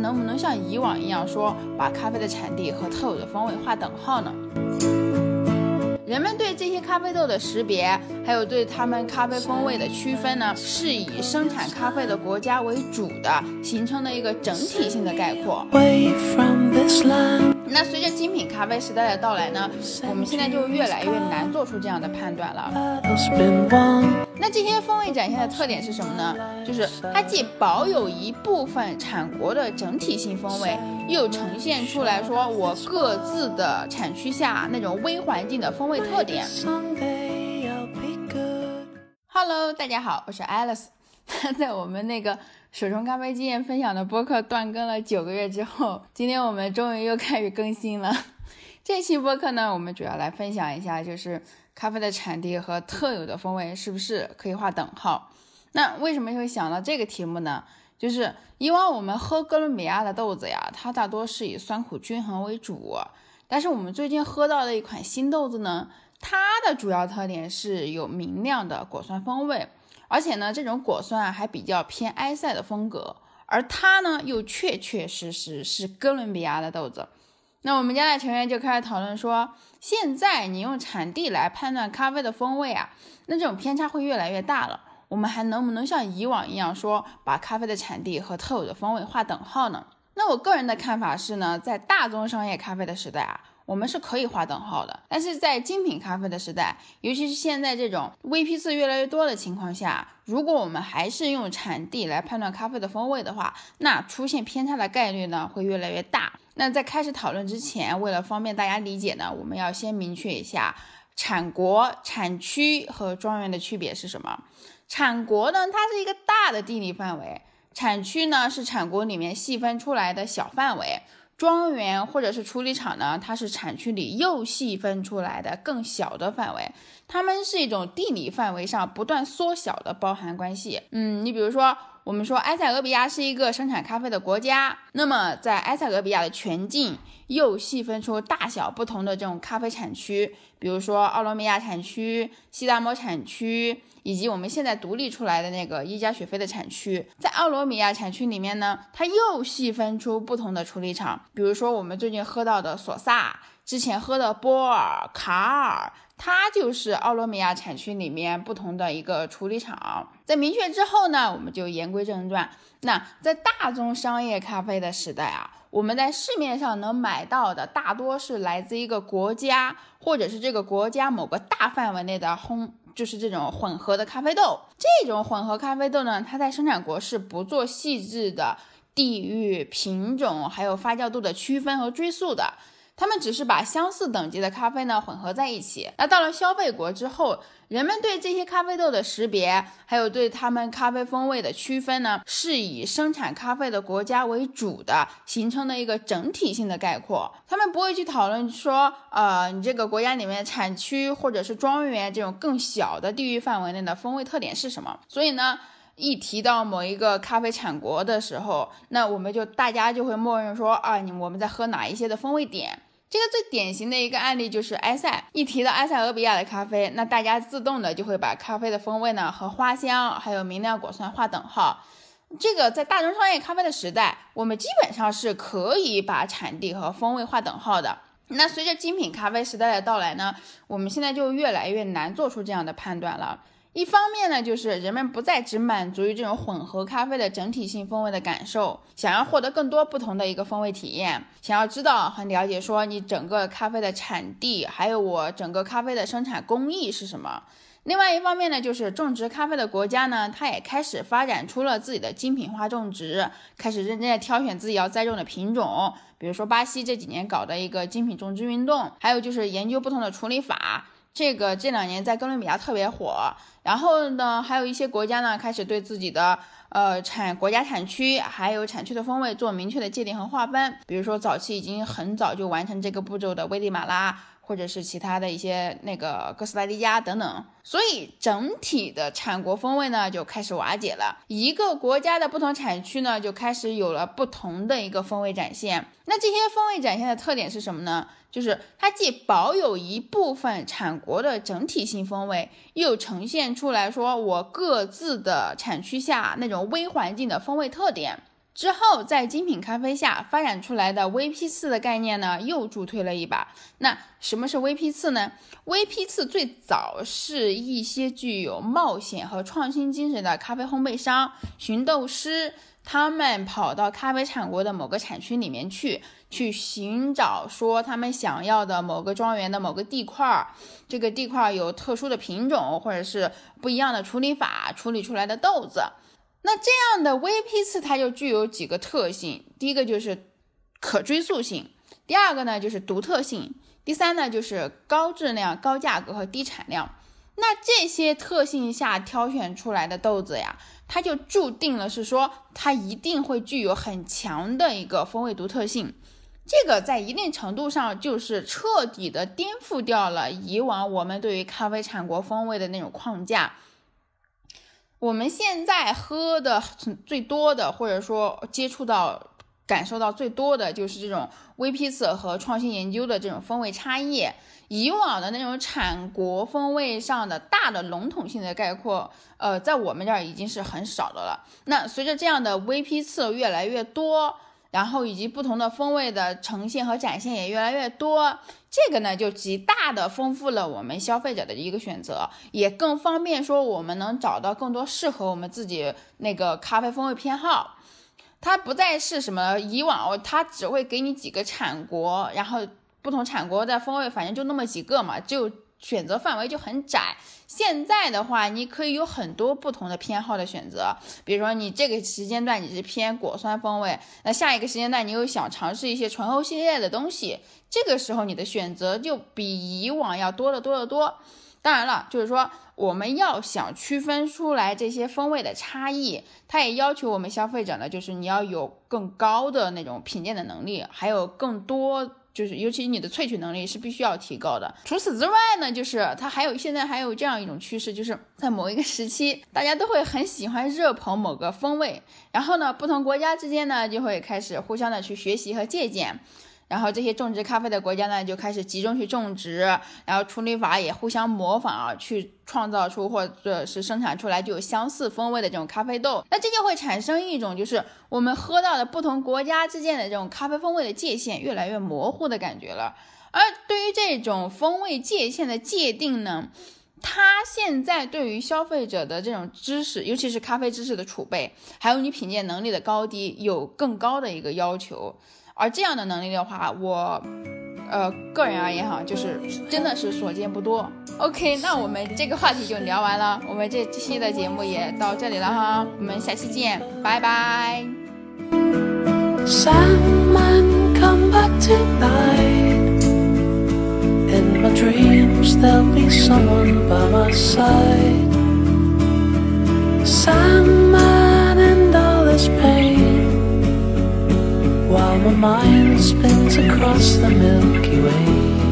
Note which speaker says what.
Speaker 1: 能不能像以往一样说把咖啡的产地和特有的风味划等号呢？人们对这些咖啡豆的识别，还有对它们咖啡风味的区分呢，是以生产咖啡的国家为主的，形成的一个整体性的概括。那随着精品咖啡时代的到来呢，我们现在就越来越难做出这样的判断了。那这些风味展现的特点是什么呢？就是它既保有一部分产国的整体性风味，又呈现出来说我各自的产区下那种微环境的风味特点。Hello，大家好，我是 Alice。在我们那个手冲咖啡经验分享的播客断更了九个月之后，今天我们终于又开始更新了。这期播客呢，我们主要来分享一下，就是咖啡的产地和特有的风味是不是可以划等号？那为什么会想到这个题目呢？就是以往我们喝哥伦比亚的豆子呀，它大多是以酸苦均衡为主，但是我们最近喝到的一款新豆子呢，它的主要特点是有明亮的果酸风味。而且呢，这种果酸啊还比较偏埃塞的风格，而它呢又确确实实是哥伦比亚的豆子。那我们家的成员就开始讨论说，现在你用产地来判断咖啡的风味啊，那这种偏差会越来越大了。我们还能不能像以往一样说，把咖啡的产地和特有的风味划等号呢？那我个人的看法是呢，在大宗商业咖啡的时代啊。我们是可以划等号的，但是在精品咖啡的时代，尤其是现在这种 V P 次越来越多的情况下，如果我们还是用产地来判断咖啡的风味的话，那出现偏差的概率呢会越来越大。那在开始讨论之前，为了方便大家理解呢，我们要先明确一下产国、产区和庄园的区别是什么。产国呢，它是一个大的地理范围；产区呢，是产国里面细分出来的小范围。庄园或者是处理厂呢，它是产区里又细分出来的更小的范围，它们是一种地理范围上不断缩小的包含关系。嗯，你比如说，我们说埃塞俄比亚是一个生产咖啡的国家，那么在埃塞俄比亚的全境又细分出大小不同的这种咖啡产区，比如说奥罗米亚产区、西达摩产区。以及我们现在独立出来的那个伊加雪菲的产区，在奥罗米亚产区里面呢，它又细分出不同的处理厂，比如说我们最近喝到的索萨，之前喝的波尔卡尔，它就是奥罗米亚产区里面不同的一个处理厂。在明确之后呢，我们就言归正传。那在大宗商业咖啡的时代啊，我们在市面上能买到的大多是来自一个国家，或者是这个国家某个大范围内的烘。就是这种混合的咖啡豆，这种混合咖啡豆呢，它在生产国是不做细致的地域、品种还有发酵度的区分和追溯的。他们只是把相似等级的咖啡呢混合在一起。那到了消费国之后，人们对这些咖啡豆的识别，还有对它们咖啡风味的区分呢，是以生产咖啡的国家为主的，形成的一个整体性的概括。他们不会去讨论说，呃，你这个国家里面产区或者是庄园这种更小的地域范围内的风味特点是什么。所以呢，一提到某一个咖啡产国的时候，那我们就大家就会默认说，啊，你我们在喝哪一些的风味点。这个最典型的一个案例就是埃塞。一提到埃塞俄比亚的咖啡，那大家自动的就会把咖啡的风味呢和花香还有明亮果酸划等号。这个在大众商业咖啡的时代，我们基本上是可以把产地和风味划等号的。那随着精品咖啡时代的到来呢，我们现在就越来越难做出这样的判断了。一方面呢，就是人们不再只满足于这种混合咖啡的整体性风味的感受，想要获得更多不同的一个风味体验，想要知道和了解说你整个咖啡的产地，还有我整个咖啡的生产工艺是什么。另外一方面呢，就是种植咖啡的国家呢，它也开始发展出了自己的精品化种植，开始认真的挑选自己要栽种的品种。比如说巴西这几年搞的一个精品种植运动，还有就是研究不同的处理法。这个这两年在哥伦比亚特别火，然后呢，还有一些国家呢开始对自己的呃产国家产区还有产区的风味做明确的界定和划分。比如说早期已经很早就完成这个步骤的危地马拉，或者是其他的一些那个哥斯达黎加等等。所以整体的产国风味呢就开始瓦解了，一个国家的不同产区呢就开始有了不同的一个风味展现。那这些风味展现的特点是什么呢？就是它既保有一部分产国的整体性风味，又呈现出来说我各自的产区下那种微环境的风味特点。之后，在精品咖啡下发展出来的 VP 次的概念呢，又助推了一把。那什么是 VP 次呢？VP 次最早是一些具有冒险和创新精神的咖啡烘焙商、寻豆师，他们跑到咖啡产国的某个产区里面去，去寻找说他们想要的某个庄园的某个地块儿，这个地块儿有特殊的品种或者是不一样的处理法，处理出来的豆子。那这样的 VP 次它就具有几个特性，第一个就是可追溯性，第二个呢就是独特性，第三呢就是高质量、高价格和低产量。那这些特性下挑选出来的豆子呀，它就注定了是说它一定会具有很强的一个风味独特性。这个在一定程度上就是彻底的颠覆掉了以往我们对于咖啡产国风味的那种框架。我们现在喝的最多的，或者说接触到、感受到最多的就是这种微批次和创新研究的这种风味差异。以往的那种产国风味上的大的笼统性的概括，呃，在我们这儿已经是很少的了。那随着这样的微批次越来越多。然后以及不同的风味的呈现和展现也越来越多，这个呢就极大的丰富了我们消费者的一个选择，也更方便说我们能找到更多适合我们自己那个咖啡风味偏好。它不再是什么以往，它只会给你几个产国，然后不同产国的风味反正就那么几个嘛，就。选择范围就很窄。现在的话，你可以有很多不同的偏好的选择。比如说，你这个时间段你是偏果酸风味，那下一个时间段你又想尝试一些醇厚系列的东西，这个时候你的选择就比以往要多得多得多。当然了，就是说我们要想区分出来这些风味的差异，它也要求我们消费者呢，就是你要有更高的那种品鉴的能力，还有更多。就是，尤其你的萃取能力是必须要提高的。除此之外呢，就是它还有现在还有这样一种趋势，就是在某一个时期，大家都会很喜欢热捧某个风味，然后呢，不同国家之间呢就会开始互相的去学习和借鉴。然后这些种植咖啡的国家呢，就开始集中去种植，然后处理法也互相模仿啊，去创造出或者是生产出来就有相似风味的这种咖啡豆。那这就会产生一种，就是我们喝到的不同国家之间的这种咖啡风味的界限越来越模糊的感觉了。而对于这种风味界限的界定呢，它现在对于消费者的这种知识，尤其是咖啡知识的储备，还有你品鉴能力的高低，有更高的一个要求。而这样的能力的话，我，呃，个人而言哈，就是真的是所见不多。OK，那我们这个话题就聊完了，我们这期的节目也到这里了哈，我们下期见，拜拜。My mind spins across the Milky Way.